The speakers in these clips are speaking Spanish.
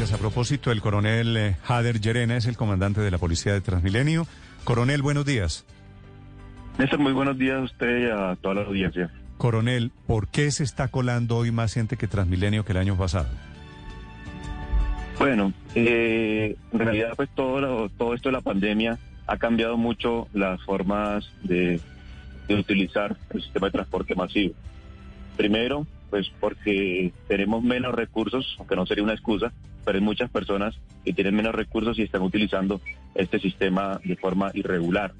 A propósito, el coronel eh, Hader Llerena es el comandante de la Policía de Transmilenio. Coronel, buenos días. Néstor, muy buenos días a usted y a toda la audiencia. Coronel, ¿por qué se está colando hoy más gente que Transmilenio que el año pasado? Bueno, eh, en realidad pues todo, todo esto de la pandemia ha cambiado mucho las formas de, de utilizar el sistema de transporte masivo. Primero, pues porque tenemos menos recursos, aunque no sería una excusa, pero hay muchas personas que tienen menos recursos y están utilizando este sistema de forma irregular.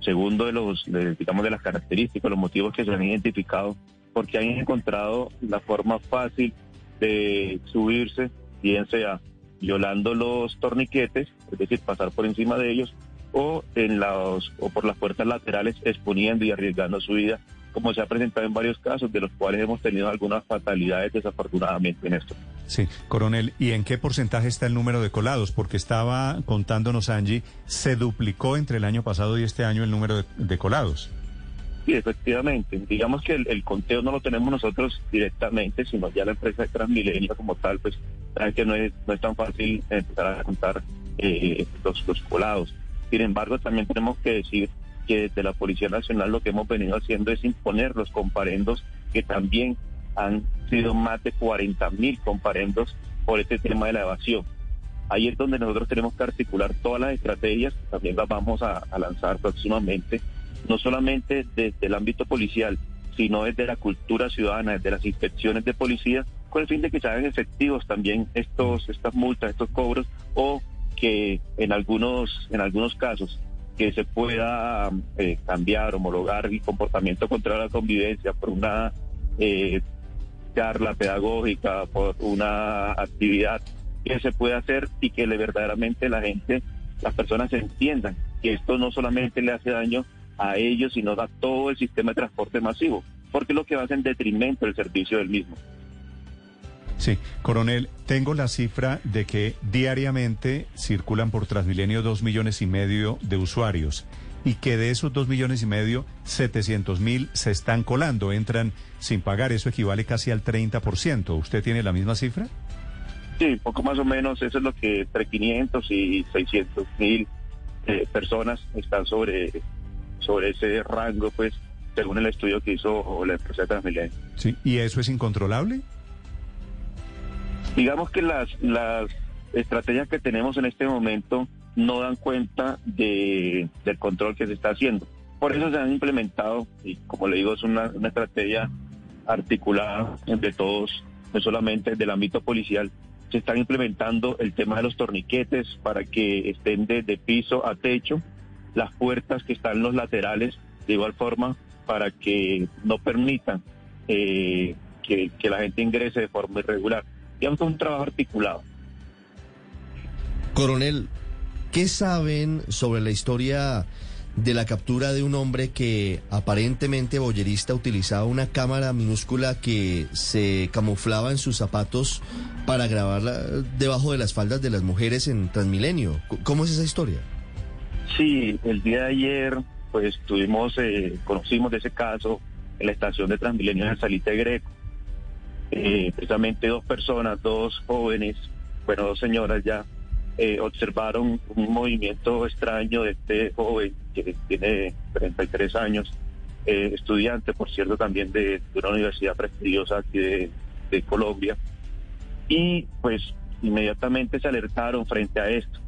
Segundo, de los, digamos, de las características, los motivos que se han identificado, porque han encontrado la forma fácil de subirse, bien sea violando los torniquetes, es decir, pasar por encima de ellos, o en los, o por las puertas laterales exponiendo y arriesgando su vida como se ha presentado en varios casos, de los cuales hemos tenido algunas fatalidades desafortunadamente en esto. Sí, coronel, ¿y en qué porcentaje está el número de colados? Porque estaba contándonos Angie, se duplicó entre el año pasado y este año el número de, colados. Sí, efectivamente. Digamos que el, conteo no lo tenemos nosotros directamente, sino ya la empresa de Transmilenio como tal, pues sabe que no es, no es tan fácil empezar a contar eh, los, los colados. Sin embargo, también tenemos que decir que desde la Policía Nacional lo que hemos venido haciendo es imponer los comparendos que también han sido más de 40 mil comparendos por este tema de la evasión. Ahí es donde nosotros tenemos que articular todas las estrategias, también las vamos a, lanzar próximamente, no solamente desde el ámbito policial, sino desde la cultura ciudadana, desde las inspecciones de policía, con el fin de que se hagan efectivos también estos, estas multas, estos cobros, o que en algunos, en algunos casos que se pueda eh, cambiar, homologar el comportamiento contra la convivencia por una eh, charla pedagógica, por una actividad que se pueda hacer y que le, verdaderamente la gente, las personas entiendan que esto no solamente le hace daño a ellos, sino a todo el sistema de transporte masivo, porque es lo que va a ser en detrimento del servicio del mismo. Sí, coronel, tengo la cifra de que diariamente circulan por Transmilenio dos millones y medio de usuarios y que de esos dos millones y medio, 700 mil se están colando, entran sin pagar. Eso equivale casi al 30%. ¿Usted tiene la misma cifra? Sí, poco más o menos. Eso es lo que entre 500 y 600 mil eh, personas están sobre, sobre ese rango, pues, según el estudio que hizo la empresa Transmilenio. Sí, ¿y eso es incontrolable? Digamos que las, las estrategias que tenemos en este momento no dan cuenta de, del control que se está haciendo. Por eso se han implementado, y como le digo, es una, una estrategia articulada entre todos, no solamente del ámbito policial, se están implementando el tema de los torniquetes para que estén de, piso a techo, las puertas que están en los laterales, de igual forma, para que no permitan eh, que, que la gente ingrese de forma irregular digamos un trabajo articulado. Coronel, ¿qué saben sobre la historia de la captura de un hombre que aparentemente boyerista utilizaba una cámara minúscula que se camuflaba en sus zapatos para grabarla debajo de las faldas de las mujeres en Transmilenio? ¿Cómo es esa historia? Sí, el día de ayer pues tuvimos, eh, conocimos de ese caso en la estación de Transmilenio en Salite Greco eh, precisamente dos personas, dos jóvenes, bueno, dos señoras ya, eh, observaron un movimiento extraño de este joven que tiene 33 años, eh, estudiante, por cierto, también de, una universidad prestigiosa aquí de, Colombia, y pues inmediatamente se alertaron frente a esto,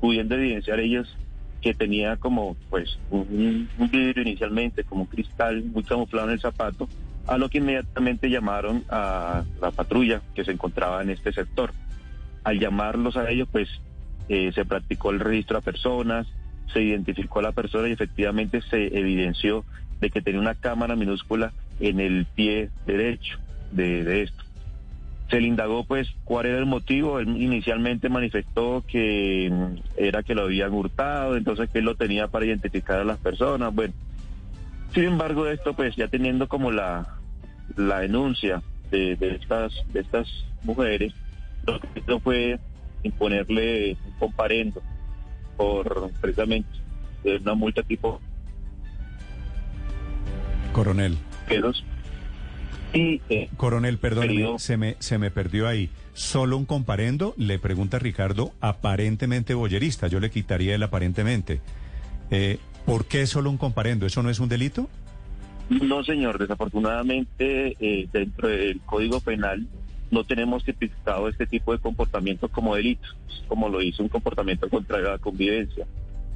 pudiendo evidenciar ellos que tenía como pues un, un vidrio inicialmente, como un cristal muy camuflado en el zapato, a lo que inmediatamente llamaron a la patrulla que se encontraba en este sector. Al llamarlos a ellos, pues eh, se practicó el registro a personas, se identificó a la persona y efectivamente se evidenció de que tenía una cámara minúscula en el pie derecho de, esto. Se le indagó pues cuál era el motivo, él inicialmente manifestó que mm, era que lo habían hurtado, entonces que él lo tenía para identificar a las personas, bueno. Sin embargo, esto pues ya teniendo como la, la denuncia de, estas de estas mujeres, lo que hizo fue imponerle un comparendo por precisamente una multa tipo coronel Y, eh, Coronel, periodo- se me, se me perdió ahí. ¿Solo un comparendo? Le pregunta Ricardo, aparentemente boyerista. Yo le quitaría el aparentemente. Eh, ¿Por qué solo un comparendo? ¿Eso no es un delito? No, señor. Desafortunadamente, eh, dentro del Código Penal no tenemos tipificado este tipo de comportamientos como delitos, como lo hizo un comportamiento contra la convivencia.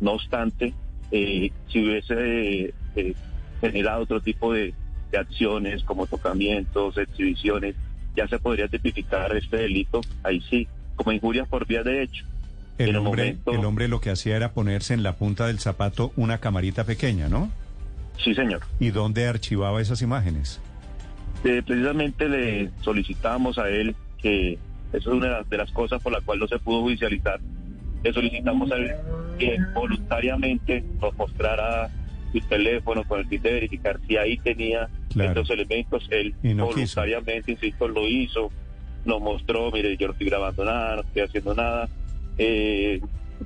No obstante, eh, si hubiese eh, generado otro tipo de, de acciones como tocamientos, exhibiciones, ya se podría tipificar este delito, ahí sí, como injurias por vía de hecho. El hombre, momento- el hombre lo que hacía era ponerse en la punta del zapato una camarita pequeña, ¿no? Sí, señor. ¿Y dónde archivaba esas imágenes? Eh, precisamente le solicitamos a él que eso es una de las cosas por la cual no se pudo judicializar. Le solicitamos a él que voluntariamente nos mostrara su teléfono con el fin de verificar si ahí tenía Claro. estos elementos. Él Y no quiso. voluntariamente, insisto, lo hizo, nos mostró, mire, yo no estoy grabando nada, no estoy haciendo nada. Eh,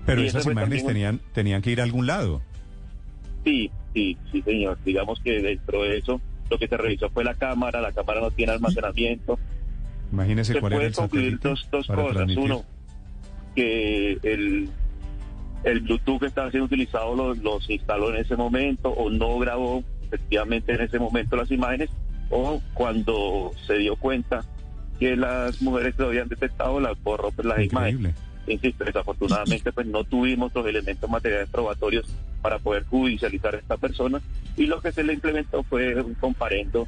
Pero esas imágenes tenían, tenían que ir a algún lado. Sí, sí, sí, señor. Digamos que dentro de eso lo que se revisó fue la cámara, la cámara no tiene almacenamiento. Imagínese se cuál era puede el concluir dos, dos cosas. transmitir. Uno, que el, el Bluetooth que estaba siendo utilizado lo- los, instaló en ese momento o no grabó efectivamente en ese momento las imágenes o cuando se dio cuenta que las mujeres lo habían detectado las borró pues, las imágenes. Insisto, desafortunadamente pues no tuvimos los elementos materiales probatorios para poder judicializar a esta persona y lo que se le implementó fue un comparendo,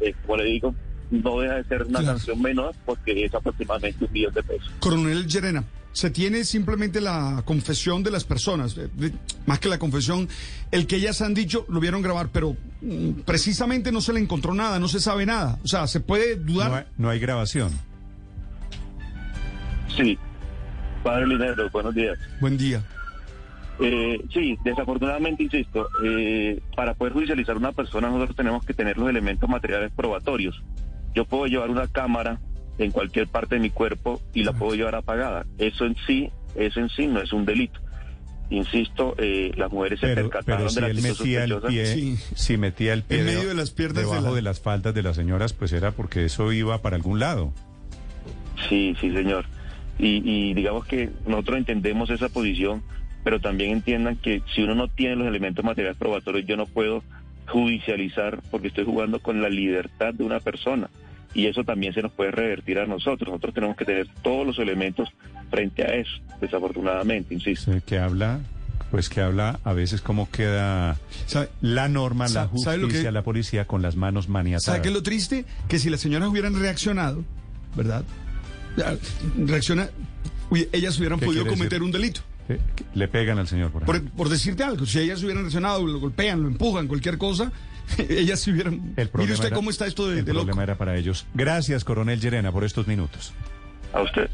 eh, como le digo, no deja de ser una Claro. sanción menor porque es aproximadamente un millón de pesos. Coronel Llerena, se tiene simplemente la confesión de las personas, eh, de- más que la confesión, el que ellas han dicho lo vieron grabar, pero mm, precisamente no se le encontró nada, no se sabe nada. O sea, se puede dudar. No hay, no hay grabación. Sí, padre Linero, buenos días. Buen día. Eh, sí, desafortunadamente, insisto, eh, para poder judicializar a una persona nosotros tenemos que tener los elementos materiales probatorios. Yo puedo llevar una cámara en cualquier parte de mi cuerpo y la puedo llevar apagada. Eso en sí, eso en sí no es un delito. Insisto, eh, las mujeres se percataron pero si de la él metía el pie, Sí. si metía el pie En medio de las piernas de debajo la- de las faldas de las señoras, pues era porque eso iba para algún lado. Sí, sí, señor. Y, y digamos que nosotros entendemos esa posición, pero también entiendan que si uno no tiene los elementos materiales probatorios, yo no puedo judicializar porque estoy jugando con la libertad de una persona. Y eso también se nos puede revertir a nosotros. Nosotros tenemos que tener todos los elementos frente a eso, desafortunadamente, insisto. Que habla, pues que habla a veces cómo queda ¿Sabe, la norma, la ¿sabe lo justicia, que- la policía con las manos maniatadas. ¿Sabe qué es lo triste? Que si las señoras hubieran reaccionado, ¿verdad? Reacciona, ellas hubieran ¿Qué podido cometer decir? un delito. Le pegan al señor, por Por, ejemplo. por decirte algo, si ellas hubieran reaccionado, lo golpean, lo empujan, cualquier cosa, ellas se hubieran... El Mire usted era- cómo está esto de, el de loco. problema era para ellos. Gracias, coronel Llerena, por estos minutos. A usted.